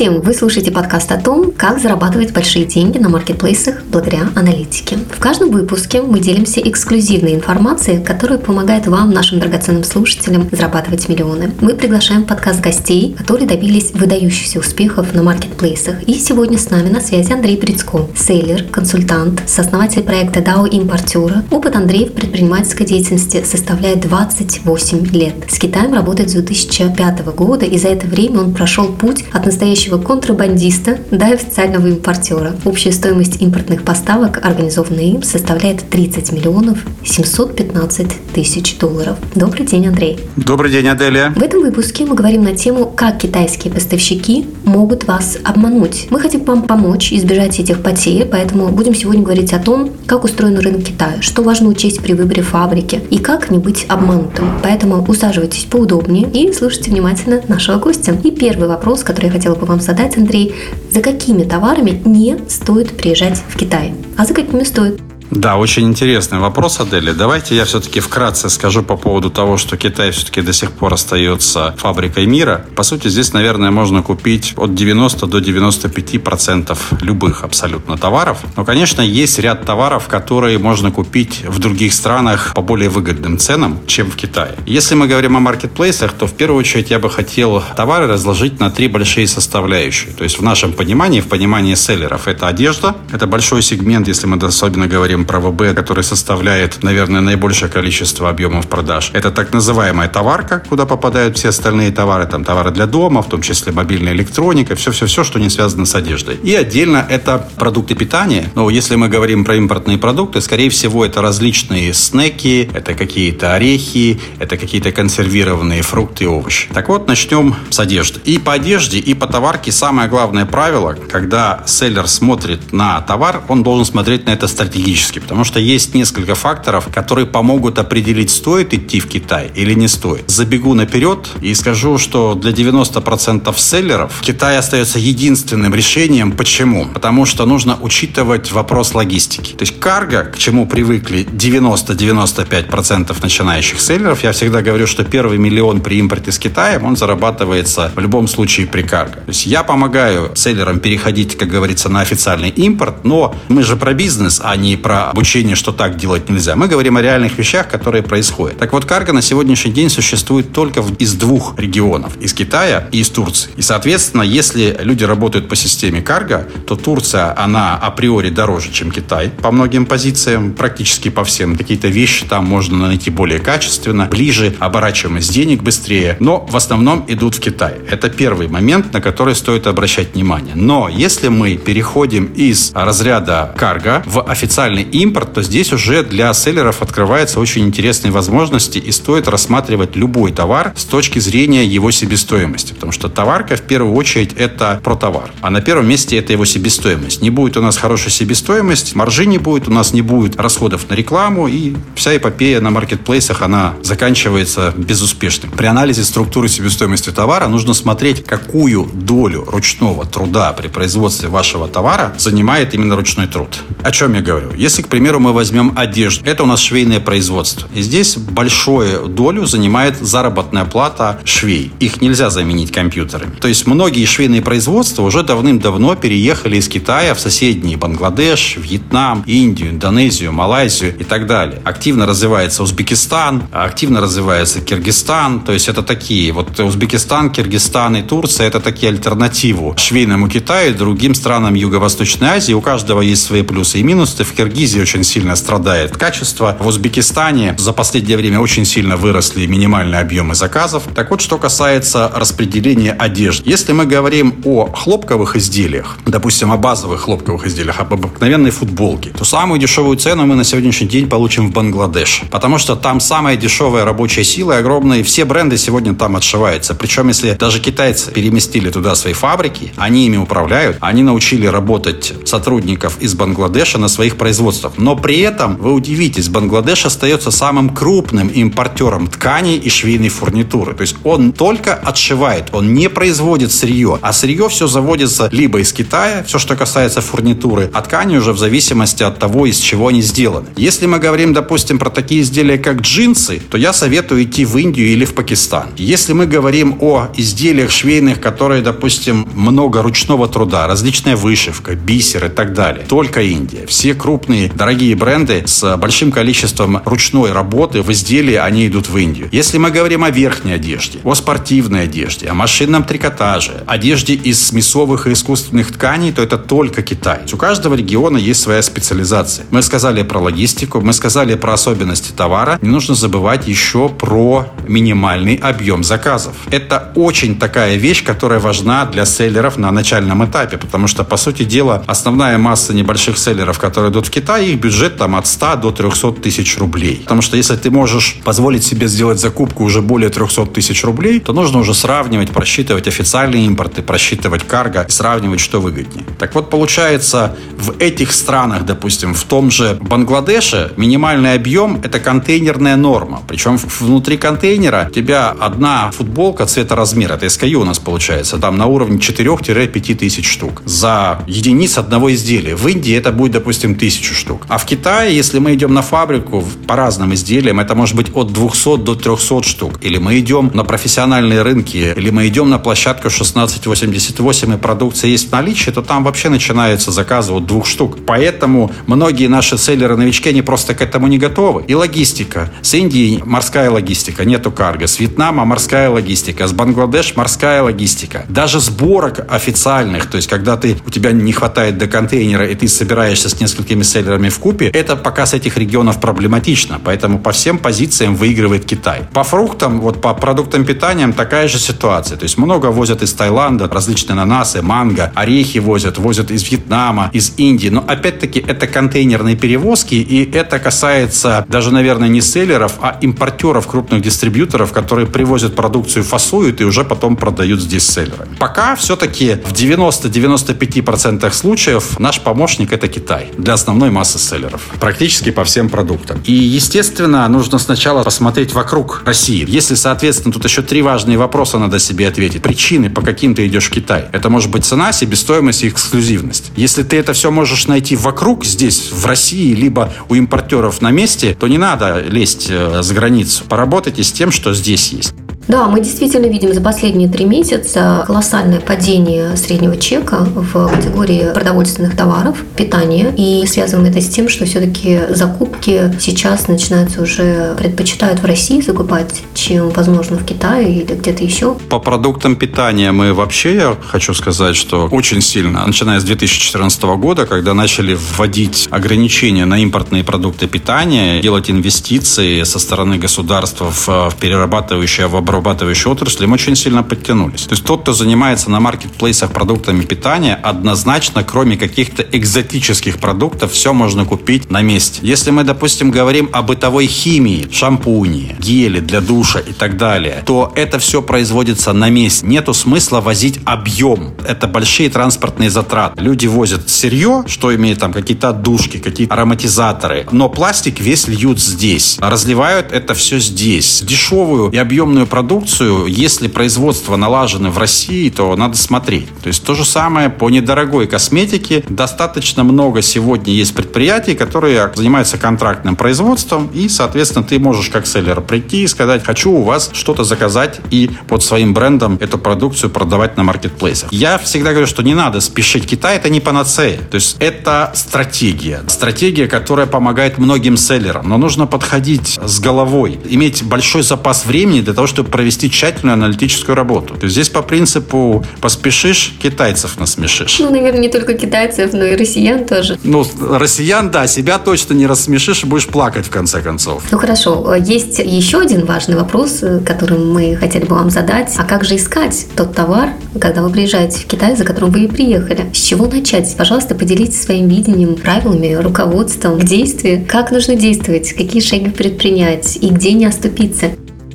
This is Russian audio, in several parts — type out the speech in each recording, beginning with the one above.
Всем! Вы слушаете подкаст о том, как зарабатывать большие деньги на маркетплейсах благодаря аналитике. В каждом выпуске мы делимся эксклюзивной информацией, которая помогает вам, нашим драгоценным слушателям, зарабатывать миллионы. Мы приглашаем в подкаст гостей, которые добились выдающихся успехов на маркетплейсах. И сегодня с нами на связи Андрей Брицко, сейлер, консультант, сооснователь проекта DAO импортера. Опыт Андрея в предпринимательской деятельности составляет 28 лет. С Китаем работает с 2005 года, и за это время он прошел путь от настоящего контрабандиста до официального импортера. Общая стоимость импортных поставок, организованная им, составляет 30 миллионов 715 тысяч долларов. Добрый день, Андрей. Добрый день, Аделия. В этом выпуске мы говорим на тему, как китайские поставщики могут вас обмануть. Мы хотим вам помочь избежать этих потерь, поэтому будем сегодня говорить о том, как устроен рынок Китая, что важно учесть при выборе фабрики и как не быть обманутым. Поэтому усаживайтесь поудобнее и слушайте внимательно нашего гостя. И первый вопрос, который я хотела бы вам задать, Андрей. За какими товарами не стоит приезжать в Китай, а за какими стоит? Да, очень интересный вопрос, Адели. Давайте я все-таки вкратце скажу по поводу того, что Китай все-таки до сих пор остается фабрикой мира. По сути, здесь, наверное, можно купить от 90 до 95 процентов любых абсолютно товаров. Но, конечно, есть ряд товаров, которые можно купить в других странах по более выгодным ценам, чем в Китае. Если мы говорим о маркетплейсах, то в первую очередь я бы хотел товары разложить на три большие составляющие. То есть в нашем понимании, в понимании селлеров, это одежда, это большой сегмент, если мы особенно говорим про ВБ, который составляет, наверное, наибольшее количество объемов продаж. Это так называемая товарка, куда попадают все остальные товары, там товары для дома, в том числе мобильная электроника, все-все-все, что не связано с одеждой. И отдельно это продукты питания. Но если мы говорим про импортные продукты, скорее всего, это различные снеки, это какие-то орехи, это какие-то консервированные фрукты и овощи. Так вот, начнем с одежды. И по одежде, и по товарке самое главное правило, когда селлер смотрит на товар, он должен смотреть на это стратегически критически, потому что есть несколько факторов, которые помогут определить, стоит идти в Китай или не стоит. Забегу наперед и скажу, что для 90% селлеров Китай остается единственным решением. Почему? Потому что нужно учитывать вопрос логистики. То есть карго, к чему привыкли 90-95% начинающих селлеров, я всегда говорю, что первый миллион при импорте с Китаем, он зарабатывается в любом случае при карго. То есть я помогаю селлерам переходить, как говорится, на официальный импорт, но мы же про бизнес, а не про обучение, что так делать нельзя. Мы говорим о реальных вещах, которые происходят. Так вот, карго на сегодняшний день существует только из двух регионов. Из Китая и из Турции. И, соответственно, если люди работают по системе карго, то Турция, она априори дороже, чем Китай по многим позициям, практически по всем. Какие-то вещи там можно найти более качественно, ближе, оборачиваемость денег быстрее, но в основном идут в Китай. Это первый момент, на который стоит обращать внимание. Но если мы переходим из разряда карго в официальный импорт, то здесь уже для селлеров открываются очень интересные возможности и стоит рассматривать любой товар с точки зрения его себестоимости. Потому что товарка в первую очередь это про товар. А на первом месте это его себестоимость. Не будет у нас хорошей себестоимости, маржи не будет, у нас не будет расходов на рекламу и вся эпопея на маркетплейсах она заканчивается безуспешным. При анализе структуры себестоимости товара нужно смотреть, какую долю ручного труда при производстве вашего товара занимает именно ручной труд. О чем я говорю? Если к примеру, мы возьмем одежду, это у нас швейное производство. И здесь большую долю занимает заработная плата швей. Их нельзя заменить компьютерами. То есть многие швейные производства уже давным-давно переехали из Китая в соседние Бангладеш, Вьетнам, Индию, Индонезию, Малайзию и так далее. Активно развивается Узбекистан, активно развивается Киргизстан. То есть это такие, вот Узбекистан, Киргизстан и Турция, это такие альтернативу швейному Китаю и другим странам Юго-Восточной Азии. У каждого есть свои плюсы и минусы. В Киргизии Киргизия очень сильно страдает качество. В Узбекистане за последнее время очень сильно выросли минимальные объемы заказов. Так вот, что касается распределения одежды. Если мы говорим о хлопковых изделиях, допустим, о базовых хлопковых изделиях, об обыкновенной футболке, то самую дешевую цену мы на сегодняшний день получим в Бангладеш. Потому что там самая дешевая рабочая сила и огромные. Все бренды сегодня там отшиваются. Причем, если даже китайцы переместили туда свои фабрики, они ими управляют, они научили работать сотрудников из Бангладеша на своих производствах производствах. Но при этом, вы удивитесь, Бангладеш остается самым крупным импортером тканей и швейной фурнитуры. То есть он только отшивает, он не производит сырье, а сырье все заводится либо из Китая, все, что касается фурнитуры, а ткани уже в зависимости от того, из чего они сделаны. Если мы говорим, допустим, про такие изделия, как джинсы, то я советую идти в Индию или в Пакистан. Если мы говорим о изделиях швейных, которые, допустим, много ручного труда, различная вышивка, бисер и так далее, только Индия. Все крупные, дорогие бренды с большим количеством ручной работы в изделии, они идут в Индию. Если мы говорим о верхней одежде, о спортивной одежде, о машинном трикотаже, одежде из мясовых и искусственных тканей, то это только Китай. У каждого региона есть своя специализация. Мы сказали про логистику, мы сказали про особенности товара. Не нужно забывать еще про минимальный объем заказов. Это очень такая вещь, которая важна для селлеров на начальном этапе, потому что, по сути дела, основная масса небольших селлеров, которые идут в Китай, их бюджет там от 100 до 300 тысяч рублей. Потому что если ты можешь позволить себе сделать закупку уже более 300 тысяч рублей, то нужно уже сравнивать, просчитывать официальные импорты, просчитывать карго, сравнивать, что выгоднее. Так вот, получается, в этих странах, допустим, в том же Бангладеше, минимальный объем – это контейнерная норма. Причем внутри контейнера у тебя одна футболка цвета размера, это SKU у нас получается, там на уровне 4-5 тысяч штук за единиц одного изделия. В Индии это будет, допустим, тысячу штук. А в Китае, если мы идем на фабрику по разным изделиям, это может быть от 200 до 300 штук. Или мы идем на профессиональные рынки, или мы идем на площадку 1688 и продукция есть в наличии, то там вообще начинаются заказы от двух штук. Поэтому многие наши селлеры-новички, они просто к этому не готовы. И логистика. С Индии морская логистика, нету карго. С Вьетнама морская логистика. С Бангладеш морская логистика. Даже сборок официальных, то есть когда ты, у тебя не хватает до контейнера, и ты собираешься с несколькими селлерами в купе, это пока с этих регионов проблематично. Поэтому по всем позициям выигрывает Китай. По фруктам, вот по продуктам питания такая же ситуация. То есть много возят из Таиланда, различные ананасы, манго, орехи возят, возят из Вьетнама, из Индии. Но опять-таки это контейнерные перевозки, и это касается даже, наверное, не селлеров, а импортеров, крупных дистрибьюторов, которые привозят продукцию, фасуют и уже потом продают здесь селлерами. Пока все-таки в 90-95% случаев наш помощник это Китай для основной селлеров. Практически по всем продуктам. И, естественно, нужно сначала посмотреть вокруг России. Если, соответственно, тут еще три важные вопроса надо себе ответить. Причины, по каким ты идешь в Китай. Это может быть цена, себестоимость и эксклюзивность. Если ты это все можешь найти вокруг, здесь, в России, либо у импортеров на месте, то не надо лезть э, за границу. Поработайте с тем, что здесь есть. Да, мы действительно видим за последние три месяца колоссальное падение среднего чека в категории продовольственных товаров, питания. И связываем это с тем, что все-таки закупки сейчас начинаются уже, предпочитают в России закупать, чем, возможно, в Китае или где-то еще. По продуктам питания мы вообще, я хочу сказать, что очень сильно, начиная с 2014 года, когда начали вводить ограничения на импортные продукты питания, делать инвестиции со стороны государства в, перерабатывающее в оборот перерабатывающей отрасли, мы очень сильно подтянулись. То есть тот, кто занимается на маркетплейсах продуктами питания, однозначно, кроме каких-то экзотических продуктов, все можно купить на месте. Если мы, допустим, говорим о бытовой химии, шампуни, гели для душа и так далее, то это все производится на месте. Нету смысла возить объем. Это большие транспортные затраты. Люди возят сырье, что имеет там какие-то отдушки, какие-то ароматизаторы, но пластик весь льют здесь. Разливают это все здесь. Дешевую и объемную продукцию продукцию, если производство налажено в России, то надо смотреть. То есть то же самое по недорогой косметике. Достаточно много сегодня есть предприятий, которые занимаются контрактным производством, и, соответственно, ты можешь как селлер прийти и сказать, хочу у вас что-то заказать и под своим брендом эту продукцию продавать на маркетплейсах. Я всегда говорю, что не надо спешить. Китай это не панацея. То есть это стратегия. Стратегия, которая помогает многим селлерам. Но нужно подходить с головой, иметь большой запас времени для того, чтобы провести тщательную аналитическую работу. То есть здесь по принципу поспешишь, китайцев насмешишь. Ну, наверное, не только китайцев, но и россиян тоже. Ну, россиян, да, себя точно не рассмешишь, будешь плакать в конце концов. Ну, хорошо. Есть еще один важный вопрос, который мы хотели бы вам задать. А как же искать тот товар, когда вы приезжаете в Китай, за которым вы и приехали? С чего начать? Пожалуйста, поделитесь своим видением, правилами, руководством к действию. Как нужно действовать? Какие шаги предпринять? И где не оступиться?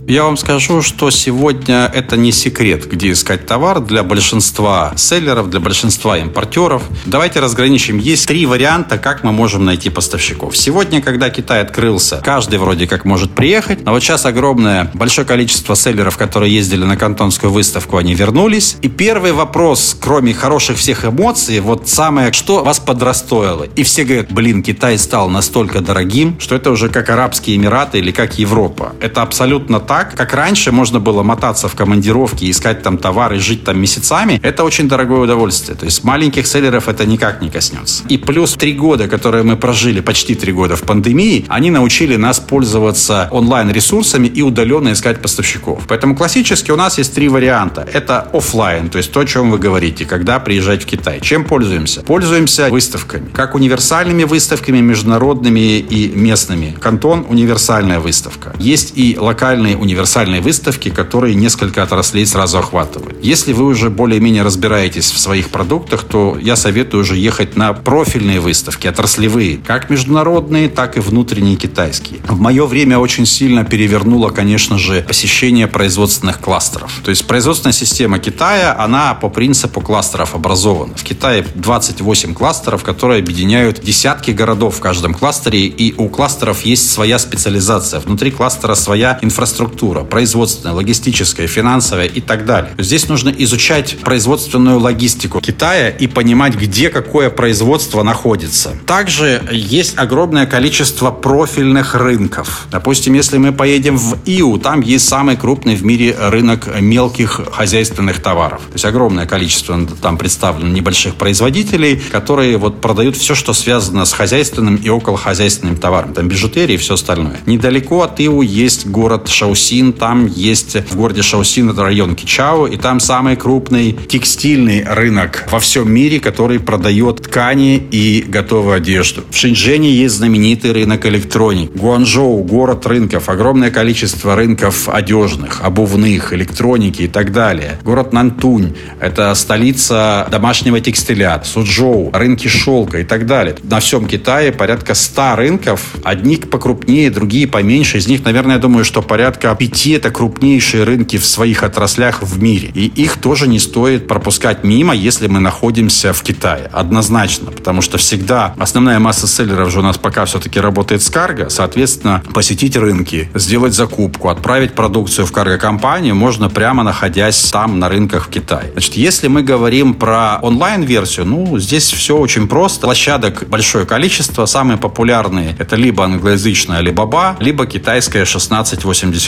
Я вам скажу, что сегодня это не секрет, где искать товар для большинства селлеров, для большинства импортеров. Давайте разграничим. Есть три варианта, как мы можем найти поставщиков. Сегодня, когда Китай открылся, каждый вроде как может приехать, но вот сейчас огромное, большое количество селлеров, которые ездили на кантонскую выставку, они вернулись. И первый вопрос, кроме хороших всех эмоций, вот самое, что вас подрастоило? И все говорят, блин, Китай стал настолько дорогим, что это уже как Арабские Эмираты или как Европа. Это абсолютно так. Как раньше можно было мотаться в командировке, искать там товары, жить там месяцами. Это очень дорогое удовольствие. То есть маленьких селлеров это никак не коснется. И плюс три года, которые мы прожили, почти три года в пандемии, они научили нас пользоваться онлайн-ресурсами и удаленно искать поставщиков. Поэтому классически у нас есть три варианта. Это офлайн, то есть то, о чем вы говорите, когда приезжать в Китай. Чем пользуемся? Пользуемся выставками. Как универсальными выставками, международными и местными. Кантон – универсальная выставка. Есть и локальные универсальные выставки, которые несколько отраслей сразу охватывают. Если вы уже более-менее разбираетесь в своих продуктах, то я советую уже ехать на профильные выставки, отраслевые, как международные, так и внутренние китайские. В мое время очень сильно перевернуло, конечно же, посещение производственных кластеров. То есть производственная система Китая, она по принципу кластеров образована. В Китае 28 кластеров, которые объединяют десятки городов в каждом кластере, и у кластеров есть своя специализация. Внутри кластера своя инфраструктура, производственная, логистическая, финансовая и так далее. Здесь нужно изучать производственную логистику Китая и понимать, где какое производство находится. Также есть огромное количество профильных рынков. Допустим, если мы поедем в ИУ, там есть самый крупный в мире рынок мелких хозяйственных товаров. То есть огромное количество там представлено небольших производителей, которые вот продают все, что связано с хозяйственным и околохозяйственным товаром. Там бижутерия и все остальное. Недалеко от Иу есть город Шаусин. Там есть в городе Шаусин это район Кичао, и там самый крупный текстильный рынок во всем мире, который продает ткани и готовую одежду. В Шэньчжэне есть знаменитый рынок электроник. Гуанчжоу – город рынков. Огромное количество рынков одежных, обувных, электроники и так далее. Город Нантунь – это столица домашнего текстиля. Суджоу – рынки шелка и так далее. На всем Китае порядка 100 рынков. Одни покрупнее, другие поменьше. Из них, наверное, я думаю, что порядка пяти – это крупнейшие рынки в своих отраслях в мире. И их тоже не стоит пропускать мимо, если мы находимся в Китае. Однозначно. Потому что всегда основная масса селлеров же у нас пока все-таки работает с карго. Соответственно, посетить рынки, сделать закупку, отправить продукцию в карго-компанию можно прямо находясь там на рынках в Китае. Значит, если мы говорим про онлайн-версию, ну, здесь все очень просто. Площадок большое количество. Самые популярные это либо англоязычная Alibaba, либо китайская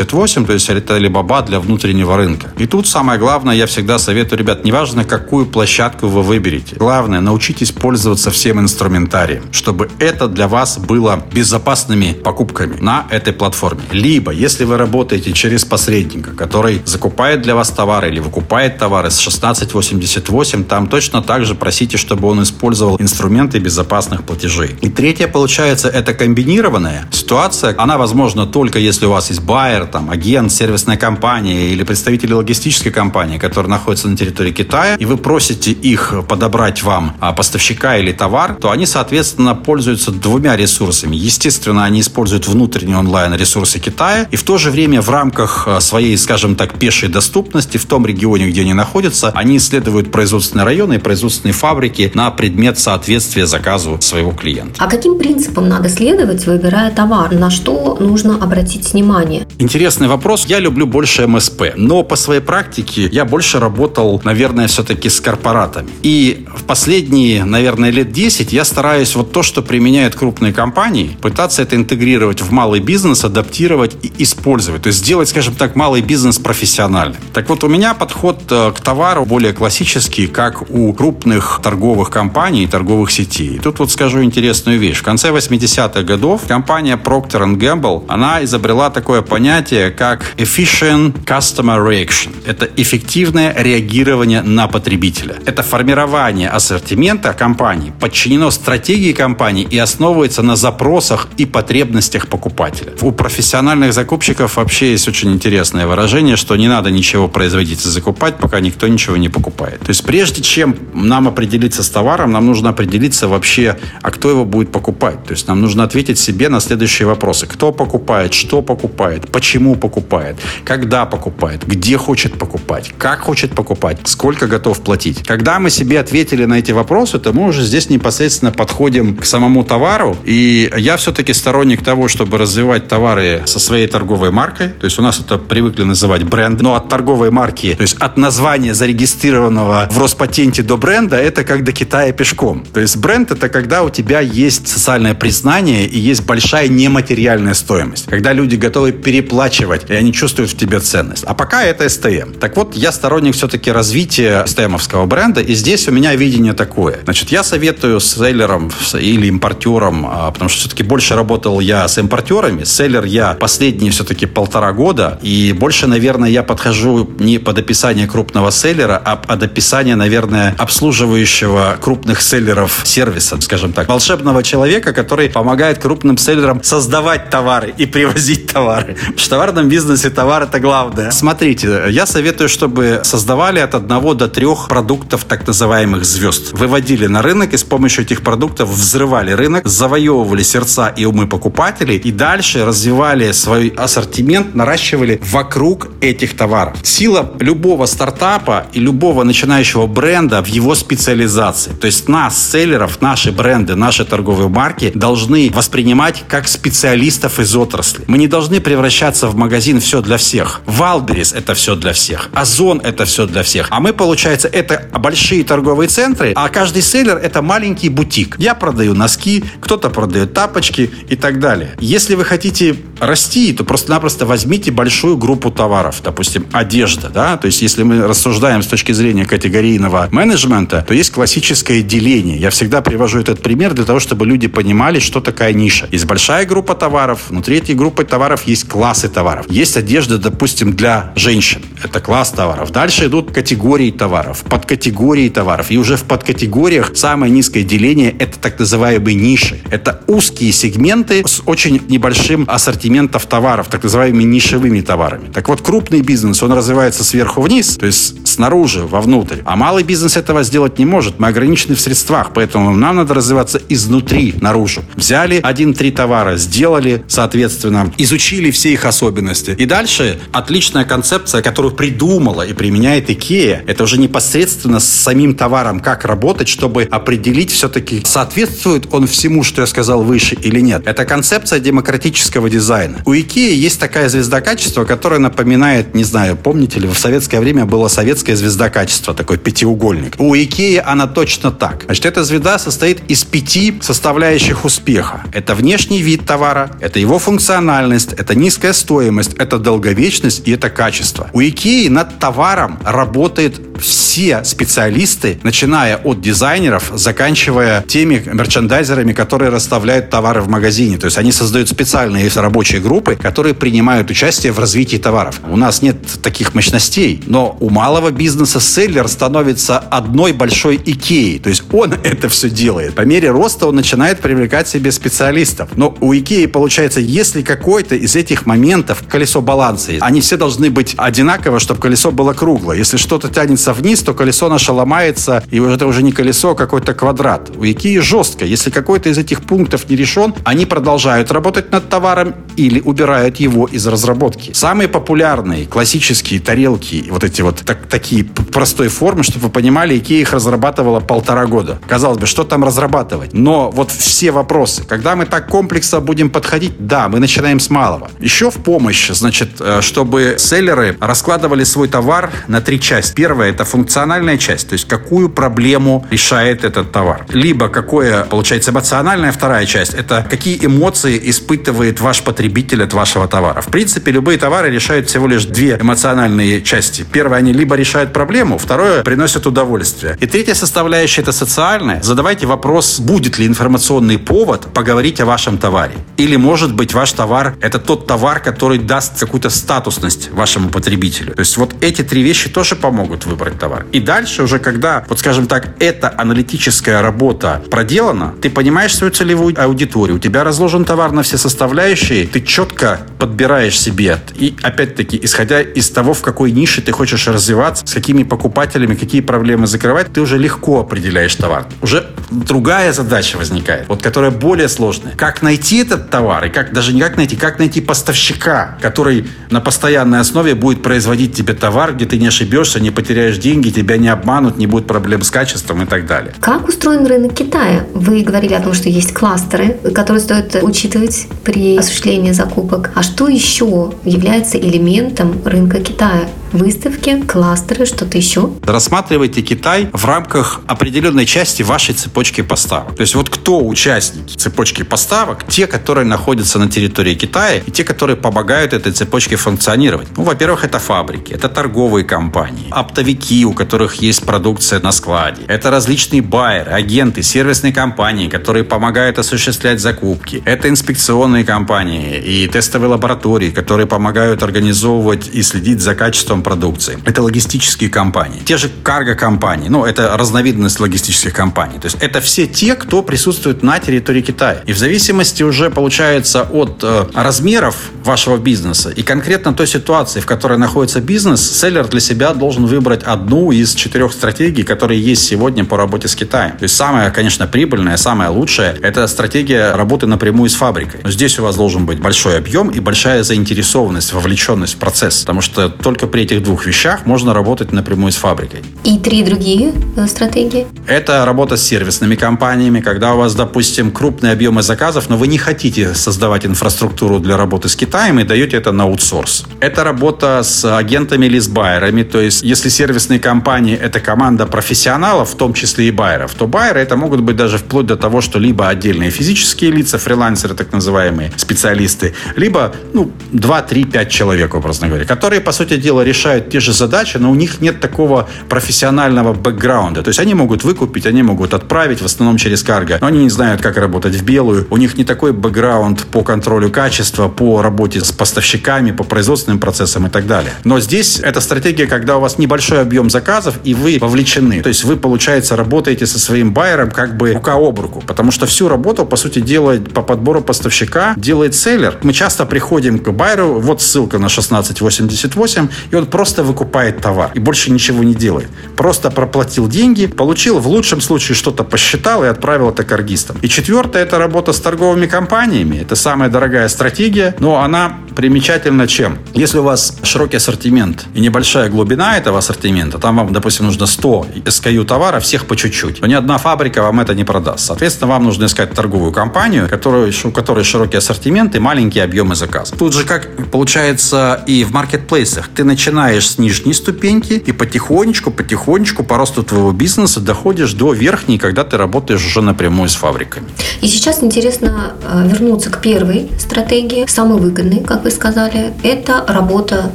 1688, то есть это Alibaba для внутреннего рынка. И тут самое главное, я всегда советую, ребят, неважно, какую площадку вы выберете. Главное, научитесь пользоваться всем инструментарием, чтобы это для вас было безопасными покупками на этой платформе. Либо, если вы работаете через посредника, который закупает для вас товары или выкупает товары с 1688, там точно так же просите, чтобы он использовал инструменты безопасных платежей. И третье, получается, это комбинированная ситуация. Она возможна только если у вас есть байер, там, агент, сервисная компания или представители логистической компании, которые находятся на территории Китая, и вы просите их подобрать вам а, поставщика или товар, то они, соответственно, пользуются двумя ресурсами. Естественно, они используют внутренние онлайн-ресурсы Китая, и в то же время в рамках а, своей, скажем так, пешей доступности в том регионе, где они находятся, они исследуют производственные районы и производственные фабрики на предмет соответствия заказу своего клиента. А каким принципам надо следовать, выбирая товар? На что нужно обратить внимание? Интересный вопрос. Я люблю больше МСП, но по своей практике я больше работал, наверное, все-таки с корпоратами. И в последние, наверное, лет 10 я стараюсь вот то, что применяют крупные компании, пытаться это интегрировать в малый бизнес, адаптировать и использовать. То есть сделать, скажем так, малый бизнес профессиональным. Так вот, у меня подход э, к товару более классический, как у крупных торговых компаний и торговых сетей. Тут вот скажу интересную вещь. В конце 80-х годов компания Procter Gamble, она изобрела такое понятие, как Efficient Customer Reaction. Это эффективное реагирование на потребителя. Это формирование ассортимента компании подчинено стратегии компании и основывается на запросах и потребностях покупателя. У профессиональных закупщиков вообще есть очень интересное выражение, что не надо ничего производить и закупать, пока никто ничего не покупает. То есть прежде чем нам определиться с товаром, нам нужно определиться вообще, а кто его будет покупать. То есть нам нужно ответить себе на следующие вопросы. Кто покупает, что покупает, почему почему покупает, когда покупает, где хочет покупать, как хочет покупать, сколько готов платить. Когда мы себе ответили на эти вопросы, то мы уже здесь непосредственно подходим к самому товару. И я все-таки сторонник того, чтобы развивать товары со своей торговой маркой. То есть у нас это привыкли называть бренд. Но от торговой марки, то есть от названия зарегистрированного в Роспатенте до бренда, это как до Китая пешком. То есть бренд это когда у тебя есть социальное признание и есть большая нематериальная стоимость. Когда люди готовы переплачивать, и они чувствуют в тебе ценность. А пока это СТМ. Так вот, я сторонник все-таки развития СТМовского бренда, и здесь у меня видение такое. Значит, я советую селлерам или импортерам, а, потому что все-таки больше работал я с импортерами. Селлер я последние все-таки полтора года, и больше, наверное, я подхожу не под описание крупного селлера, а под описание, наверное, обслуживающего крупных селлеров сервиса, скажем так, волшебного человека, который помогает крупным селлерам создавать товары и привозить товары. В товарном бизнесе товар это главное. Смотрите, я советую, чтобы создавали от одного до трех продуктов так называемых звезд. Выводили на рынок и с помощью этих продуктов взрывали рынок, завоевывали сердца и умы покупателей и дальше развивали свой ассортимент, наращивали вокруг этих товаров. Сила любого стартапа и любого начинающего бренда в его специализации. То есть нас, селлеров, наши бренды, наши торговые марки должны воспринимать как специалистов из отрасли. Мы не должны превращаться в магазин «все для всех». Валберис – это все для всех. Озон – это все для всех. А мы, получается, это большие торговые центры, а каждый селлер – это маленький бутик. Я продаю носки, кто-то продает тапочки и так далее. Если вы хотите расти, то просто-напросто возьмите большую группу товаров. Допустим, одежда, да, то есть если мы рассуждаем с точки зрения категорийного менеджмента, то есть классическое деление. Я всегда привожу этот пример для того, чтобы люди понимали, что такая ниша. Есть большая группа товаров, внутри этой группы товаров есть классы товаров. Есть одежда, допустим, для женщин. Это класс товаров. Дальше идут категории товаров, подкатегории товаров. И уже в подкатегориях самое низкое деление – это так называемые ниши. Это узкие сегменты с очень небольшим ассортиментом товаров, так называемыми нишевыми товарами. Так вот, крупный бизнес, он развивается сверху вниз, то есть снаружи, вовнутрь. А малый бизнес этого сделать не может. Мы ограничены в средствах, поэтому нам надо развиваться изнутри наружу. Взяли один-три товара, сделали, соответственно, изучили все их особенности. И дальше отличная концепция, которую придумала и применяет IKEA, это уже непосредственно с самим товаром, как работать, чтобы определить все-таки, соответствует он всему, что я сказал выше или нет. Это концепция демократического дизайна. У IKEA есть такая звезда качества, которая напоминает, не знаю, помните ли, в советское время была советская звезда качества, такой пятиугольник. У IKEA она точно так. Значит, эта звезда состоит из пяти составляющих успеха. Это внешний вид товара, это его функциональность, это низкая стоимость, это долговечность и это качество. У IKEA над товаром работает все специалисты, начиная от дизайнеров, заканчивая теми мерчендайзерами, которые расставляют товары в магазине. То есть они создают специальные рабочие группы, которые принимают участие в развитии товаров. У нас нет таких мощностей, но у малого бизнеса селлер становится одной большой Икеей. То есть он это все делает. По мере роста он начинает привлекать себе специалистов. Но у Икеи получается, если какой-то из этих моментов колесо баланса они все должны быть одинаково, чтобы колесо было круглое. Если что-то тянется вниз, то колесо наше ломается, и это уже не колесо, а какой-то квадрат. У Икеи жестко. Если какой-то из этих пунктов не решен, они продолжают работать над товаром или убирают его из разработки. Самые популярные классические тарелки, вот эти вот так, такие простой формы, чтобы вы понимали, Икея их разрабатывала полтора года. Казалось бы, что там разрабатывать? Но вот все вопросы, когда мы так комплексно будем подходить, да, мы начинаем с малого. Еще в помощь, значит, э, чтобы селлеры раскладывали свой товар на три части. Первое – это функциональная часть, то есть какую проблему решает этот товар. Либо какое, получается, эмоциональная вторая часть – это какие эмоции испытывает ваш потребитель от вашего товара. В принципе, любые товары решают всего лишь две эмоциональные части. Первое, они либо решают проблему, второе, приносят удовольствие. И третья составляющая – это социальная. Задавайте вопрос, будет ли информационный повод поговорить о вашем товаре. Или, может быть, ваш товар – это тот товар, который даст какую-то статусность вашему потребителю. То есть вот эти три вещи тоже помогут выбрать выбрать товар. И дальше уже, когда, вот скажем так, эта аналитическая работа проделана, ты понимаешь свою целевую аудиторию, у тебя разложен товар на все составляющие, ты четко подбираешь себе. И опять-таки, исходя из того, в какой нише ты хочешь развиваться, с какими покупателями, какие проблемы закрывать, ты уже легко определяешь товар. Уже другая задача возникает, вот которая более сложная. Как найти этот товар и как даже не как найти, как найти поставщика, который на постоянной основе будет производить тебе товар, где ты не ошибешься, не потеряешь деньги, тебя не обманут, не будет проблем с качеством и так далее. Как устроен рынок Китая? Вы говорили о том, что есть кластеры, которые стоит учитывать при осуществлении закупок. А что еще является элементом рынка Китая? Выставки, кластеры, что-то еще? Рассматривайте Китай в рамках определенной части вашей цепочки поставок. То есть вот кто участники цепочки поставок? Те, которые находятся на территории Китая и те, которые помогают этой цепочке функционировать. Ну, во-первых, это фабрики, это торговые компании, оптовики, у которых есть продукция на складе. Это различные байеры, агенты, сервисные компании, которые помогают осуществлять закупки. Это инспекционные компании и тестовые лаборатории, которые помогают организовывать и следить за качеством качеством продукции. Это логистические компании. Те же карго-компании. Ну, это разновидность логистических компаний. То есть это все те, кто присутствует на территории Китая. И в зависимости уже, получается, от э, размеров вашего бизнеса и конкретно той ситуации, в которой находится бизнес, селлер для себя должен выбрать одну из четырех стратегий, которые есть сегодня по работе с Китаем. То есть самая, конечно, прибыльная, самая лучшая – это стратегия работы напрямую с фабрикой. Но здесь у вас должен быть большой объем и большая заинтересованность, вовлеченность в процесс. Потому что только при этих двух вещах можно работать напрямую с фабрикой. И три другие э, стратегии? Это работа с сервисными компаниями, когда у вас, допустим, крупные объемы заказов, но вы не хотите создавать инфраструктуру для работы с Китаем и даете это на аутсорс. Это работа с агентами или с байерами, то есть если сервисные компании – это команда профессионалов, в том числе и байеров, то байеры это могут быть даже вплоть до того, что либо отдельные физические лица, фрилансеры так называемые, специалисты, либо ну, 2, 3, 5 человек, образно говоря, которые, по сути дела, решают решают те же задачи, но у них нет такого профессионального бэкграунда. То есть они могут выкупить, они могут отправить, в основном через карго, но они не знают, как работать в белую. У них не такой бэкграунд по контролю качества, по работе с поставщиками, по производственным процессам и так далее. Но здесь эта стратегия, когда у вас небольшой объем заказов, и вы вовлечены. То есть вы, получается, работаете со своим байером как бы рука об руку. Потому что всю работу, по сути дела, по подбору поставщика делает селлер. Мы часто приходим к байеру, вот ссылка на 1688, и он просто выкупает товар и больше ничего не делает. Просто проплатил деньги, получил в лучшем случае что-то посчитал и отправил это каргистам. И четвертое – это работа с торговыми компаниями. Это самая дорогая стратегия, но она примечательна чем? Если у вас широкий ассортимент и небольшая глубина этого ассортимента, там вам, допустим, нужно 100 SKU товара, всех по чуть-чуть, то ни одна фабрика вам это не продаст. Соответственно, вам нужно искать торговую компанию, у которой широкий ассортимент и маленькие объемы заказов. Тут же, как получается и в маркетплейсах, ты начинаешь начинаешь с нижней ступеньки и потихонечку, потихонечку по росту твоего бизнеса доходишь до верхней, когда ты работаешь уже напрямую с фабриками. И сейчас интересно э, вернуться к первой стратегии, самой выгодной, как вы сказали, это работа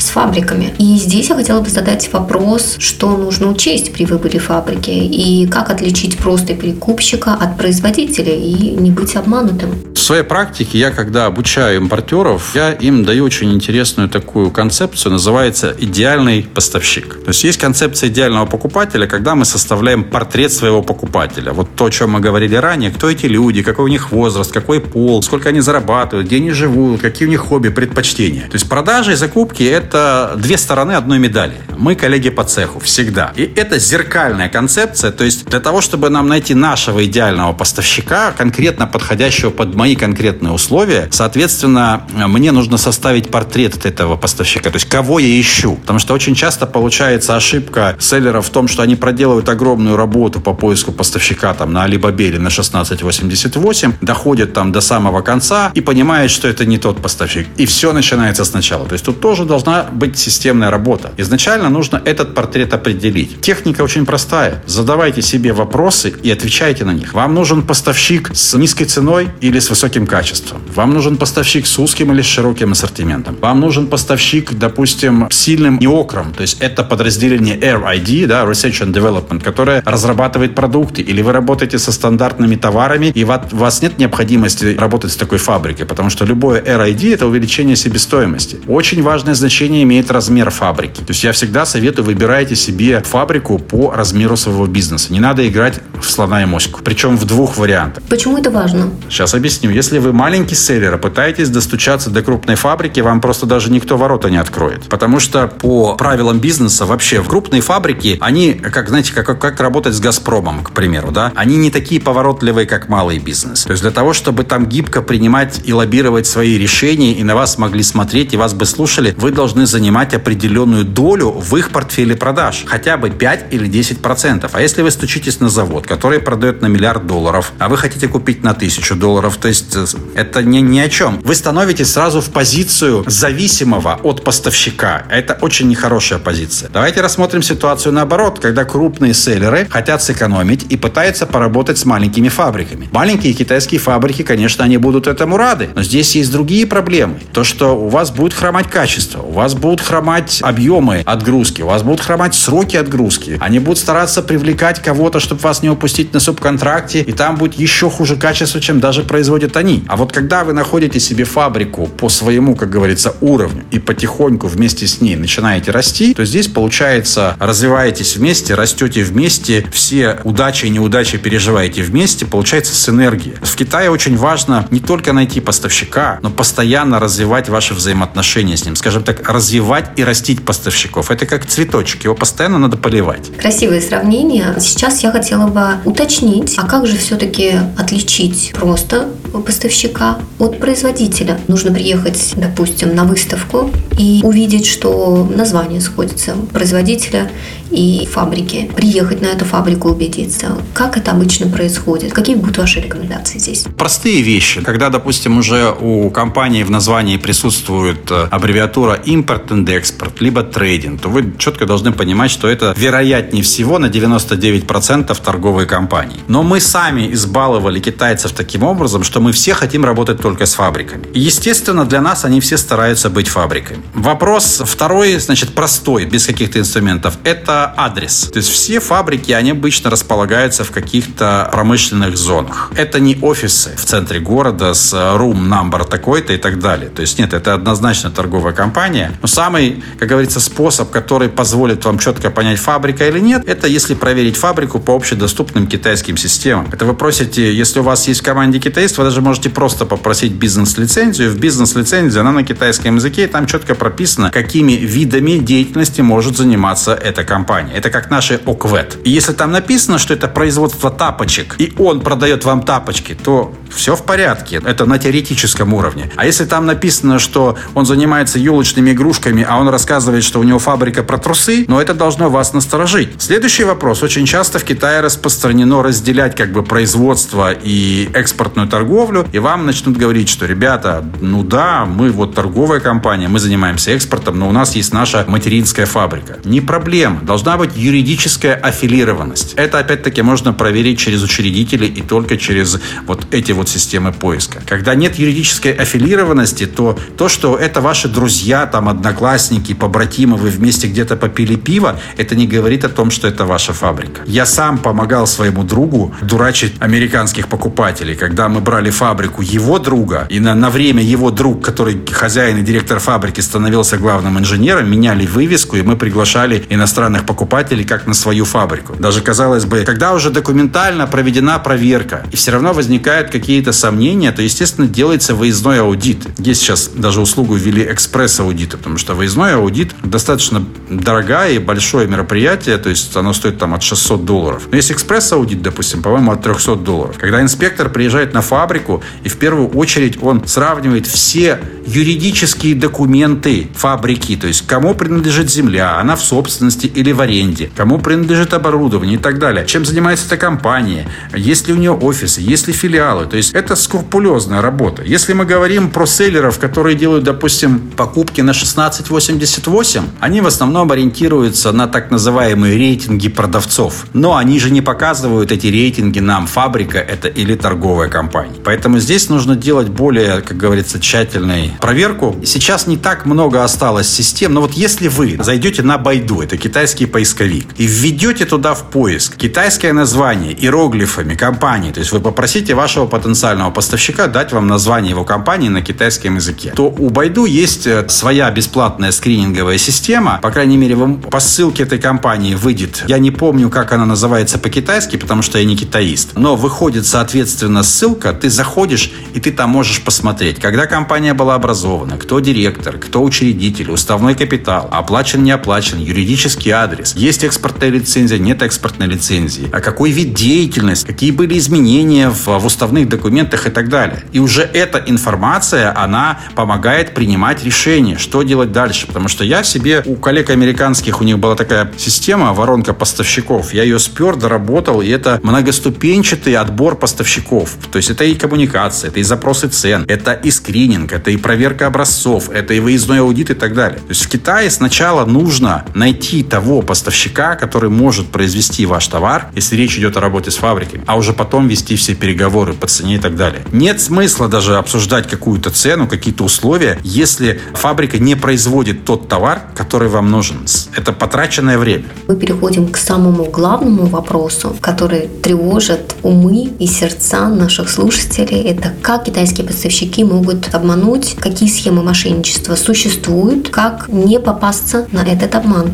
с фабриками. И здесь я хотела бы задать вопрос, что нужно учесть при выборе фабрики и как отличить просто перекупщика от производителя и не быть обманутым. В своей практике я, когда обучаю импортеров, я им даю очень интересную такую концепцию, называется идеальный поставщик. То есть есть концепция идеального покупателя, когда мы составляем портрет своего покупателя. Вот то, о чем мы говорили ранее, кто эти люди, какой у них возраст, какой пол, сколько они зарабатывают, где они живут, какие у них хобби, предпочтения. То есть продажи и закупки – это две стороны одной медали. Мы коллеги по цеху всегда. И это зеркальная концепция. То есть для того, чтобы нам найти нашего идеального поставщика, конкретно подходящего под мои конкретные условия, соответственно, мне нужно составить портрет этого поставщика. То есть кого я ищу. Потому что очень часто получается ошибка селлеров в том, что они проделывают огромную работу по поиску поставщика там на Alibaba или на 1688, доходят там до самого конца и понимают, что это не тот поставщик. И все начинается сначала. То есть тут тоже должна быть системная работа. Изначально нужно этот портрет определить. Техника очень простая. Задавайте себе вопросы и отвечайте на них. Вам нужен поставщик с низкой ценой или с высоким качеством. Вам нужен поставщик с узким или с широким ассортиментом. Вам нужен поставщик, допустим, с сильным неокром. То есть это подразделение RID, да, Research and Development, которое разрабатывает продукты. Или вы работаете со стандартными товарами, и у вас нет необходимости работать с такой фабрикой, потому что любое RID – это увеличение себестоимости. Очень важное значение имеет размер фабрики. То есть я всегда советую, выбирайте себе фабрику по размеру своего бизнеса. Не надо играть в слона и моську. Причем в двух вариантах. Почему это важно? Сейчас объясню. Если вы маленький селлер, пытаетесь достучаться до крупной фабрики, вам просто даже никто ворота не откроет. Потому что по правилам бизнеса вообще в крупные фабрики, они, как, знаете, как, как работать с «Газпромом», к примеру, да, они не такие поворотливые, как малый бизнес. То есть для того, чтобы там гибко принимать и лоббировать свои решения, и на вас могли смотреть, и вас бы слушали, вы должны занимать определенную долю в их портфеле продаж. Хотя бы 5 или 10 процентов. А если вы стучитесь на завод, который продает на миллиард долларов, а вы хотите купить на тысячу долларов, то есть э, это не, ни о чем. Вы становитесь сразу в позицию зависимого от поставщика. Это очень нехорошая позиция. Давайте рассмотрим ситуацию наоборот, когда крупные селлеры хотят сэкономить и пытаются поработать с маленькими фабриками. Маленькие китайские фабрики, конечно, они будут этому рады, но здесь есть другие проблемы. То, что у вас будет хромать качество, у вас будут хромать объемы отгрузки, у вас будут хромать сроки отгрузки. Они будут стараться привлекать кого-то, чтобы вас не упустить на субконтракте, и там будет еще хуже качество, чем даже производят они. А вот когда вы находите себе фабрику по своему, как говорится, уровню и потихоньку вместе с ней начинаете расти, то здесь получается развиваетесь вместе, растете вместе, все удачи и неудачи переживаете вместе, получается синергия. В Китае очень важно не только найти поставщика, но постоянно развивать ваши взаимоотношения с ним. Скажем так, развивать и растить поставщиков. Это как цветочек, его постоянно надо поливать. Красивое сравнение. Сейчас я хотела бы уточнить, а как же все-таки отличить просто поставщика от производителя? Нужно приехать, допустим, на выставку и увидеть, что название сходится производителя и фабрики. Приехать на эту фабрику убедиться. Как это обычно происходит? Какие будут ваши рекомендации здесь? Простые вещи. Когда, допустим, уже у компании в названии присутствует э, аббревиатура импорт и экспорт, либо трейдинг, то вы четко должны понимать, что это вероятнее всего на 99% торговые компании. Но мы сами избаловали китайцев таким образом, что мы все хотим работать только с фабриками. И, естественно, для нас они все стараются быть фабриками. Вопрос второй, значит, простой, без каких-то инструментов. Это адрес. То есть все фабрики, они обычно располагаются в каких-то промышленных зонах. Это не офисы в центре города с room number такой-то и так далее. То есть нет, это однозначно торговая компания. Но самый, как говорится, способ, который позволит вам четко понять, фабрика или нет, это если проверить фабрику по общедоступным китайским системам. Это вы просите, если у вас есть в команде китайств, вы даже можете просто попросить бизнес-лицензию. В бизнес-лицензии она на китайском языке, и там четко прописано, какими видами деятельности может заниматься эта компания компания. Это как наши ОКВЭТ. И если там написано, что это производство тапочек, и он продает вам тапочки, то все в порядке. Это на теоретическом уровне. А если там написано, что он занимается елочными игрушками, а он рассказывает, что у него фабрика про трусы, но это должно вас насторожить. Следующий вопрос. Очень часто в Китае распространено разделять как бы производство и экспортную торговлю, и вам начнут говорить, что, ребята, ну да, мы вот торговая компания, мы занимаемся экспортом, но у нас есть наша материнская фабрика. Не проблема должна быть юридическая аффилированность. Это, опять-таки, можно проверить через учредителей и только через вот эти вот системы поиска. Когда нет юридической аффилированности, то то, что это ваши друзья, там, одноклассники, побратимы, вы вместе где-то попили пиво, это не говорит о том, что это ваша фабрика. Я сам помогал своему другу дурачить американских покупателей. Когда мы брали фабрику его друга, и на, на время его друг, который хозяин и директор фабрики, становился главным инженером, меняли вывеску, и мы приглашали иностранных покупателей как на свою фабрику. Даже, казалось бы, когда уже документально проведена проверка, и все равно возникают какие-то сомнения, то, естественно, делается выездной аудит. Есть сейчас даже услугу ввели экспресс-аудита, потому что выездной аудит достаточно дорогое и большое мероприятие, то есть оно стоит там от 600 долларов. Но есть экспресс-аудит, допустим, по-моему, от 300 долларов. Когда инспектор приезжает на фабрику, и в первую очередь он сравнивает все юридические документы фабрики, то есть кому принадлежит земля, она в собственности или в аренде, кому принадлежит оборудование и так далее, чем занимается эта компания, есть ли у нее офисы, есть ли филиалы. То есть это скрупулезная работа. Если мы говорим про селлеров, которые делают, допустим, покупки на 1688, они в основном ориентируются на так называемые рейтинги продавцов. Но они же не показывают эти рейтинги нам. Фабрика это или торговая компания. Поэтому здесь нужно делать более, как говорится, тщательную проверку. Сейчас не так много осталось систем, но вот если вы зайдете на Байду, это китайский поисковик, и введете туда в поиск китайское название иероглифами компании, то есть вы попросите вашего потенциального поставщика дать вам название его компании на китайском языке, то у Байду есть э, своя бесплатная скрининговая система, по крайней мере, вам по ссылке этой компании выйдет, я не помню, как она называется по-китайски, потому что я не китаист, но выходит, соответственно, ссылка, ты заходишь, и ты там можешь посмотреть, когда компания была образована, кто директор, кто учредитель, уставной капитал, оплачен, не оплачен, юридический адрес, есть экспортная лицензия, нет экспортной лицензии, а какой вид деятельности, какие были изменения в, в уставных документах и так далее. И уже эта информация, она помогает принимать решения, что делать дальше. Потому что я себе, у коллег американских, у них была такая система, воронка поставщиков. Я ее спер, доработал, и это многоступенчатый отбор поставщиков. То есть это и коммуникация, это и запросы цен, это и скрининг, это и проверка образцов, это и выездной аудит и так далее. То есть в Китае сначала нужно найти того поставщика, который может произвести ваш товар, если речь идет о работе с фабрикой, а уже потом вести все переговоры по цене и так далее. Нет смысла даже обсуждать какую-то цену, какие-то условия, если фабрика не производит тот товар, который вам нужен. Это потраченное время. Мы переходим к самому главному вопросу, который тревожит умы и сердца наших слушателей. Это как китайские поставщики могут обмануть, какие схемы мошенничества существуют, как не попасться на этот обман.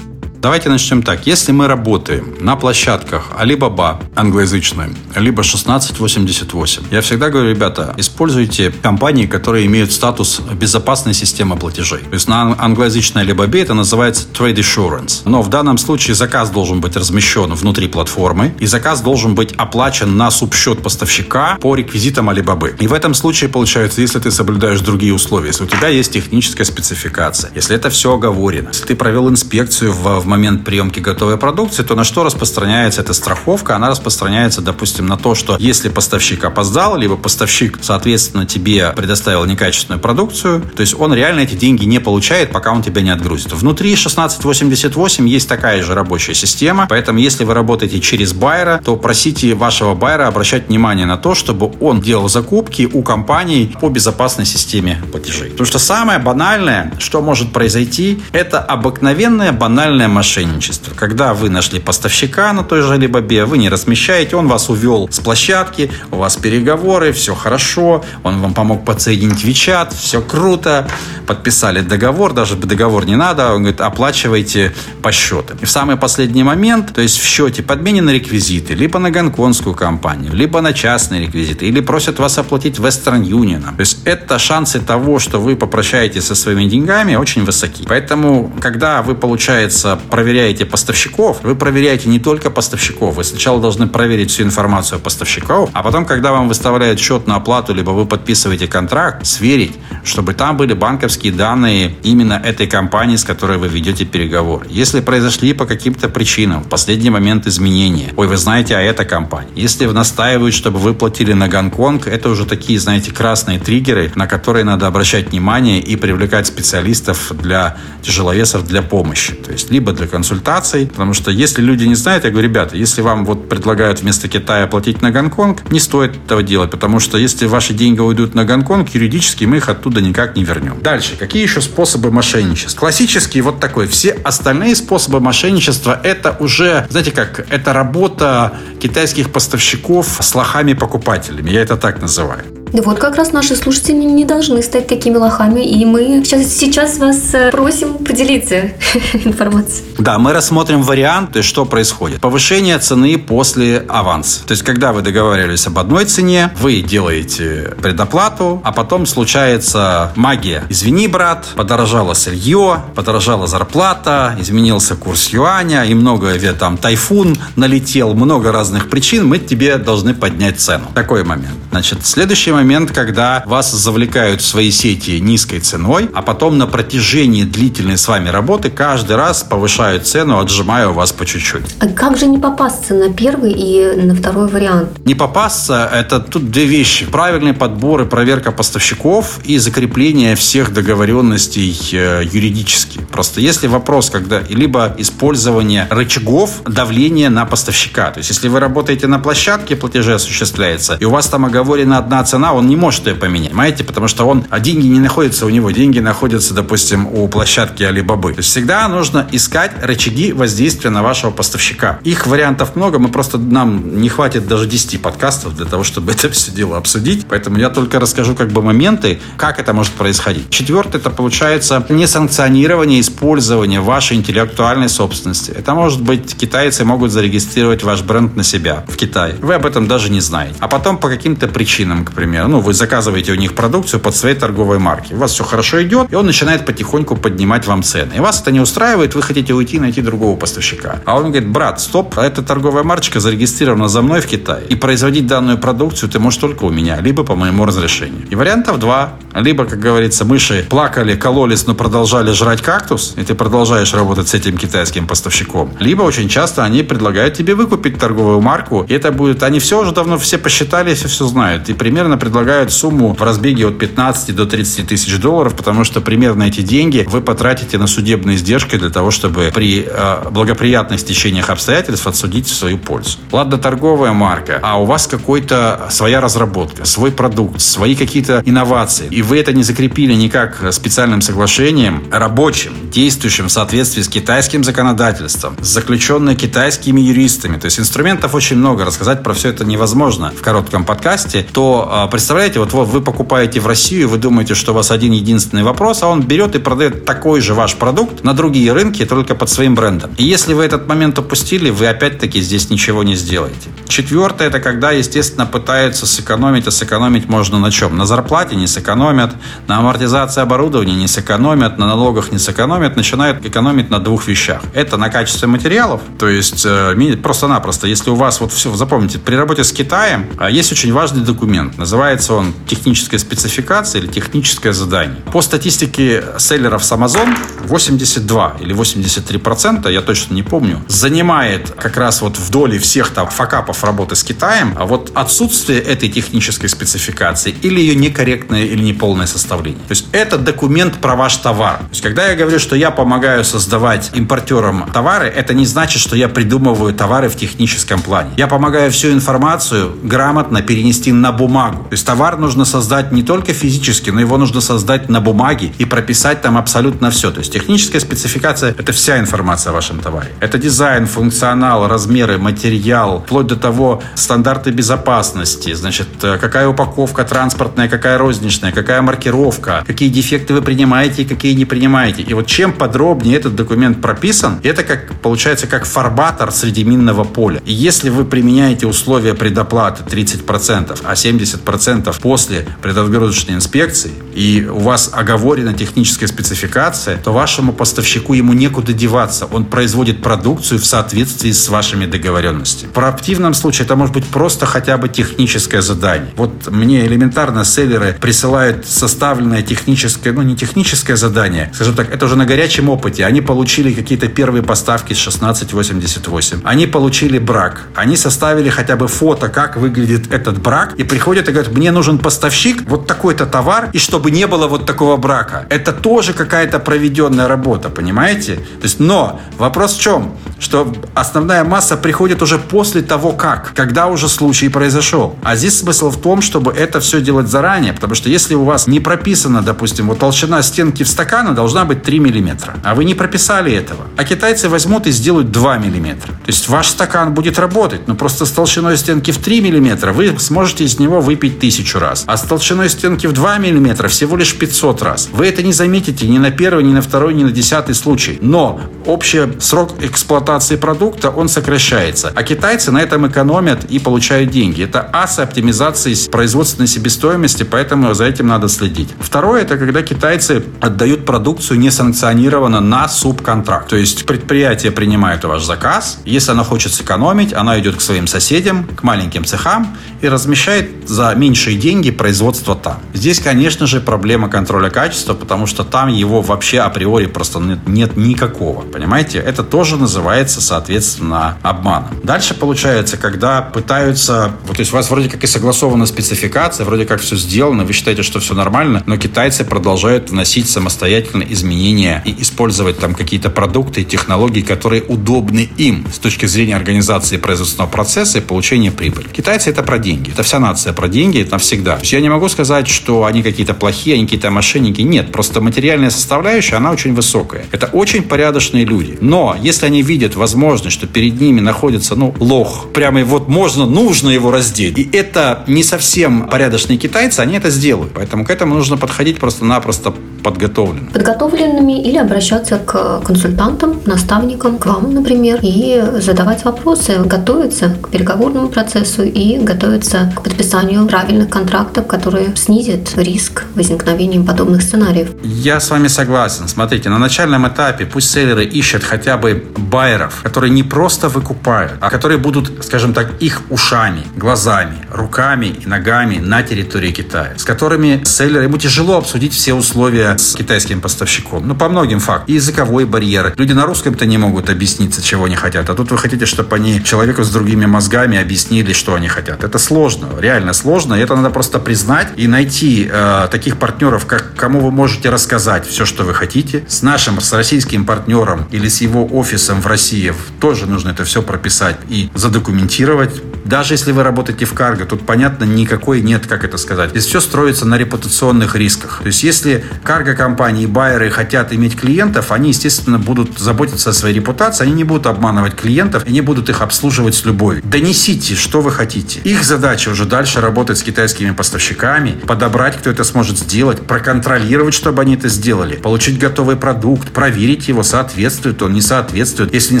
Давайте начнем так. Если мы работаем на площадках Alibaba англоязычной, либо 1688, я всегда говорю, ребята, используйте компании, которые имеют статус безопасной системы платежей. То есть на англоязычной Alibaba это называется Trade Assurance. Но в данном случае заказ должен быть размещен внутри платформы, и заказ должен быть оплачен на субсчет поставщика по реквизитам Alibaba. И в этом случае получается, если ты соблюдаешь другие условия, если у тебя есть техническая спецификация, если это все оговорено, если ты провел инспекцию в, в момент приемки готовой продукции, то на что распространяется эта страховка? Она распространяется, допустим, на то, что если поставщик опоздал, либо поставщик, соответственно, тебе предоставил некачественную продукцию, то есть он реально эти деньги не получает, пока он тебя не отгрузит. Внутри 1688 есть такая же рабочая система, поэтому если вы работаете через байера, то просите вашего байера обращать внимание на то, чтобы он делал закупки у компаний по безопасной системе платежей. Потому что самое банальное, что может произойти, это обыкновенная банальная мошенничество. Когда вы нашли поставщика на той же Alibaba, вы не размещаете, он вас увел с площадки, у вас переговоры, все хорошо, он вам помог подсоединить WeChat, все круто, подписали договор, даже договор не надо, он говорит, оплачивайте по счету. И в самый последний момент, то есть в счете подменены реквизиты, либо на гонконгскую компанию, либо на частные реквизиты, или просят вас оплатить Western Union. То есть это шансы того, что вы попрощаетесь со своими деньгами, очень высоки. Поэтому, когда вы, получается, проверяете поставщиков, вы проверяете не только поставщиков, вы сначала должны проверить всю информацию о поставщиков, а потом, когда вам выставляют счет на оплату, либо вы подписываете контракт, сверить, чтобы там были банковские данные именно этой компании, с которой вы ведете переговор. Если произошли по каким-то причинам в последний момент изменения, ой, вы знаете, а это компания. Если настаивают, чтобы вы платили на Гонконг, это уже такие, знаете, красные триггеры, на которые надо обращать внимание и привлекать специалистов для тяжеловесов для помощи. То есть либо для консультаций, потому что если люди не знают, я говорю, ребята, если вам вот предлагают вместо Китая платить на Гонконг, не стоит этого делать, потому что если ваши деньги уйдут на Гонконг, юридически мы их оттуда никак не вернем. Дальше, какие еще способы мошенничества? Классический вот такой. Все остальные способы мошенничества это уже, знаете как, это работа китайских поставщиков с лохами-покупателями. Я это так называю. Да вот как раз наши слушатели не должны стать такими лохами, и мы сейчас, сейчас вас э, просим поделиться информацией. Да, мы рассмотрим варианты, что происходит. Повышение цены после аванса. То есть, когда вы договаривались об одной цене, вы делаете предоплату, а потом случается магия. Извини, брат, подорожало сырье, подорожала зарплата, изменился курс юаня, и много там тайфун налетел, много разных причин, мы тебе должны поднять цену. Такой момент. Значит, следующий момент момент, когда вас завлекают в свои сети низкой ценой, а потом на протяжении длительной с вами работы каждый раз повышают цену, отжимая у вас по чуть-чуть. А как же не попасться на первый и на второй вариант? Не попасться – это тут две вещи. Правильный подбор и проверка поставщиков и закрепление всех договоренностей э, юридически. Просто если вопрос, когда либо использование рычагов давления на поставщика. То есть, если вы работаете на площадке, платежи осуществляется, и у вас там оговорена одна цена, он не может ее поменять, понимаете? Потому что он, а деньги не находятся у него, деньги находятся, допустим, у площадки Алибабы. То есть, всегда нужно искать рычаги воздействия на вашего поставщика. Их вариантов много, мы просто, нам не хватит даже 10 подкастов для того, чтобы это все дело обсудить. Поэтому я только расскажу как бы моменты, как это может происходить. Четвертое, это получается несанкционирование использования вашей интеллектуальной собственности. Это может быть китайцы могут зарегистрировать ваш бренд на себя в Китае. Вы об этом даже не знаете. А потом по каким-то причинам, к примеру, ну, вы заказываете у них продукцию под своей торговой марки. У вас все хорошо идет, и он начинает потихоньку поднимать вам цены. И вас это не устраивает, вы хотите уйти и найти другого поставщика. А он говорит, брат, стоп, а эта торговая марочка зарегистрирована за мной в Китае. И производить данную продукцию ты можешь только у меня, либо по моему разрешению. И вариантов два. Либо, как говорится, мыши плакали, кололись, но продолжали жрать кактус, и ты продолжаешь работать с этим китайским поставщиком. Либо очень часто они предлагают тебе выкупить торговую марку, и это будет... Они все уже давно все посчитали, все все знают. И примерно предлагают сумму в разбеге от 15 до 30 тысяч долларов, потому что примерно эти деньги вы потратите на судебные издержки для того, чтобы при э, благоприятных течениях обстоятельств отсудить в свою пользу. Ладно, торговая марка, а у вас какой-то своя разработка, свой продукт, свои какие-то инновации, и вы это не закрепили никак специальным соглашением, рабочим, действующим в соответствии с китайским законодательством, с заключенной китайскими юристами, то есть инструментов очень много, рассказать про все это невозможно в коротком подкасте, то а, представляете, вот, вот вы покупаете в Россию, вы думаете, что у вас один единственный вопрос, а он берет и продает такой же ваш продукт на другие рынки, только под своим брендом. И если вы этот момент упустили, вы опять-таки здесь ничего не сделаете. Четвертое, это когда, естественно, пытаются сэкономить, а сэкономить можно на чем? На зарплате не сэкономят, на амортизации оборудования не сэкономят, на налогах не сэкономят, начинают экономить на двух вещах. Это на качестве материалов, то есть э, просто-напросто, если у вас вот все, запомните, при работе с Китаем а, есть очень важный документ, называется он техническая спецификация или техническое задание. По статистике селлеров с Amazon 82 или 83 процента, я точно не помню, занимает как раз вот в доле всех там факапов работы с Китаем, а вот отсутствие этой технической спецификации или ее некорректное или неполное составление. То есть это документ про ваш товар. То есть когда я говорю, что я помогаю создавать импортерам товары, это не значит, что я придумываю товары в техническом плане. Я помогаю всю информацию грамотно перенести на бумагу. То есть товар нужно создать не только физически, но его нужно создать на бумаге и прописать там абсолютно все. То есть техническая спецификация – это вся информация о вашем товаре. Это дизайн, функционал, размеры, материал, вплоть до того стандарты безопасности, значит, э, какая упаковка транспортная, какая розничная, какая маркировка, какие дефекты вы принимаете и какие не принимаете. И вот чем подробнее этот документ прописан, это как получается как фарбатор среди минного поля. И если вы применяете условия предоплаты 30%, а 70% после предотгрузочной инспекции, и у вас оговорена техническая спецификация, то вашему поставщику ему некуда деваться. Он производит продукцию в соответствии с вашими договоренностями. В проактивном случае это может быть просто хотя бы техническое задание. Вот мне элементарно селлеры присылают составленное техническое, ну не техническое задание, скажем так, это уже на горячем опыте. Они получили какие-то первые поставки с 1688. Они получили брак. Они составили хотя бы фото, как выглядит этот брак, и приходят и говорят, мне нужен поставщик, вот такой-то товар, и чтобы не было вот такого брака. Это тоже какая-то проведенная работа, понимаете? То есть, но вопрос в чем? Что основная масса приходит уже после того, как, когда уже случай произошел. А здесь смысл в том, чтобы это все делать заранее, потому что если у вас не прописано, допустим, вот толщина стенки в стакана должна быть 3 миллиметра, а вы не прописали этого, а китайцы возьмут и сделают 2 миллиметра. То есть ваш стакан будет работать, но просто с толщиной стенки в 3 миллиметра вы сможете из него выпить тысячу раз, а с толщиной стенки в 2 миллиметра всего лишь 500 раз. Вы это не заметите ни на первый, ни на второй, ни на десятый случай. Но общий срок эксплуатации продукта, он сокращается. А китайцы на этом экономят и получают деньги. Это асы оптимизации производственной себестоимости, поэтому за этим надо следить. Второе, это когда китайцы отдают продукцию несанкционированно на субконтракт. То есть предприятие принимает ваш заказ, если оно хочет сэкономить, оно идет к своим соседям, к маленьким цехам и размещает за минимум меньшие деньги производства там. Здесь, конечно же, проблема контроля качества, потому что там его вообще априори просто нет, нет никакого. Понимаете? Это тоже называется, соответственно, обманом. Дальше получается, когда пытаются... Вот, то есть у вас вроде как и согласована спецификация, вроде как все сделано, вы считаете, что все нормально, но китайцы продолжают вносить самостоятельно изменения и использовать там какие-то продукты и технологии, которые удобны им с точки зрения организации производственного процесса и получения прибыли. Китайцы это про деньги. Это вся нация про деньги, это навсегда. Я не могу сказать, что они какие-то плохие, они какие-то мошенники. Нет, просто материальная составляющая, она очень высокая. Это очень порядочные люди. Но если они видят возможность, что перед ними находится, ну, лох, прямо вот можно, нужно его раздеть, и это не совсем порядочные китайцы, они это сделают. Поэтому к этому нужно подходить просто-напросто подготовленным. Подготовленными или обращаться к консультантам, наставникам, к вам, например, и задавать вопросы, готовиться к переговорному процессу и готовиться к подписанию правильных контрактов, которые снизят риск возникновения подобных сценариев. Я с вами согласен. Смотрите, на начальном этапе пусть селлеры ищут хотя бы байеров, которые не просто выкупают, а которые будут, скажем так, их ушами, глазами, руками и ногами на территории Китая, с которыми селлеры, ему тяжело обсудить все условия с китайским поставщиком. Ну, по многим фактам. Языковой барьер. Люди на русском-то не могут объясниться, чего они хотят. А тут вы хотите, чтобы они человеку с другими мозгами объяснили, что они хотят. Это сложно, реально сложно. И это надо просто признать и найти э, таких партнеров, как, кому вы можете рассказать все, что вы хотите. С нашим, с российским партнером или с его офисом в России тоже нужно это все прописать и задокументировать. Даже если вы работаете в карго, тут, понятно, никакой нет, как это сказать. Здесь все строится на репутационных рисках. То есть, если карго-компании и байеры хотят иметь клиентов, они, естественно, будут заботиться о своей репутации, они не будут обманывать клиентов, они будут их обслуживать с любовью. Донесите, что вы хотите. Их задача уже дальше работать с китайскими поставщиками, подобрать, кто это сможет сделать, проконтролировать, чтобы они это сделали, получить готовый продукт, проверить его, соответствует он, не соответствует. Если не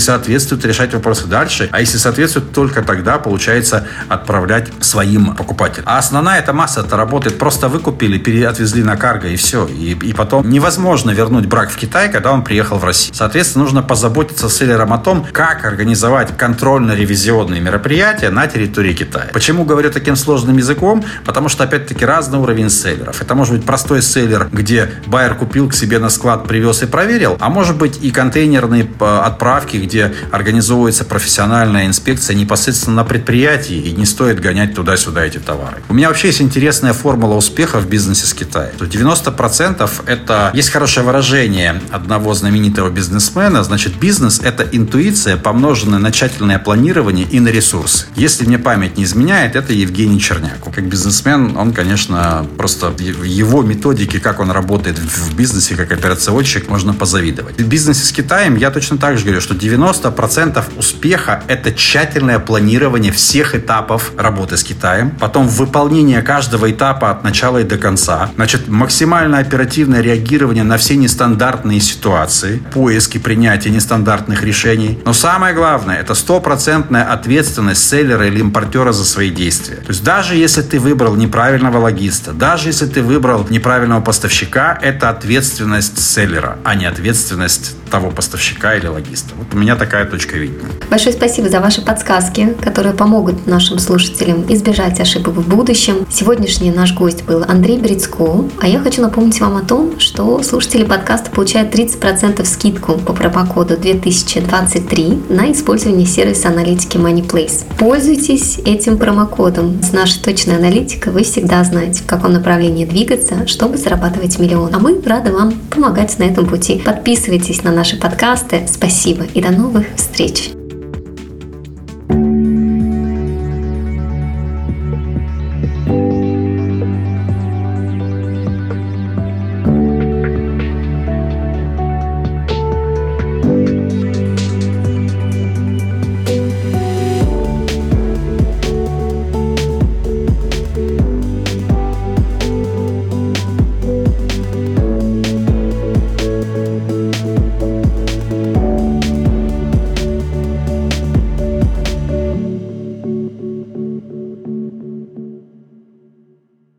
соответствует, решать вопросы дальше. А если соответствует, только тогда получается отправлять своим покупателям. А основная эта масса это работает. Просто выкупили, отвезли на карго и все. И, и потом невозможно вернуть брак в Китай, когда он приехал в Россию. Соответственно, нужно позаботиться с селлером о том, как организовать контрольно-ревизионные мероприятия на территории Китая. Почему говорю таким сложным языком? Потому что, опять-таки, разный уровень селлеров. Это может быть простой селлер, где байер купил к себе на склад, привез и проверил, а может быть и контейнерные э, отправки, где организовывается профессиональная инспекция непосредственно на предприятии, и не стоит гонять туда-сюда эти товары. У меня вообще есть интересная формула успеха в бизнесе с Китаем. 90% это... Есть хорошее выражение одного знаменитого бизнесмена, значит, бизнес – это интуиция, помноженная на тщательное планирование и на ресурсы. Если мне память не изменяет, это Евгений Черняк. Как бизнесмен, он, конечно, просто его методики, как он работает в бизнесе, как операционщик, можно позавидовать. В бизнесе с Китаем я точно так же говорю, что 90% успеха – это тщательное планирование всех этапов работы с Китаем, потом выполнение каждого этапа от начала и до конца, значит, максимально оперативное реагирование на все нестандартные ситуации, поиски принятия нестандартных решений. Но самое главное, это стопроцентная ответственность селлера или импортера за свои действия. То есть даже если ты выбрал неправильного логиста, даже если ты выбрал неправильного поставщика, это ответственность селлера, а не ответственность того поставщика или логиста. Вот у меня такая точка видения. Большое спасибо за ваши подсказки, которые помогут нашим слушателям избежать ошибок в будущем. Сегодняшний наш гость был Андрей Брицко, а я хочу напомнить вам о том, что слушатели подкаста получают 30% скидку по промокоду 2023 на использование сервиса аналитики MoneyPlace. Пользуйтесь этим промокодом. С нашей точной аналитикой вы всегда знаете, в каком направлении двигаться, чтобы зарабатывать миллион. А мы рады вам помогать на этом пути. Подписывайтесь на наши подкасты. Спасибо и до новых встреч!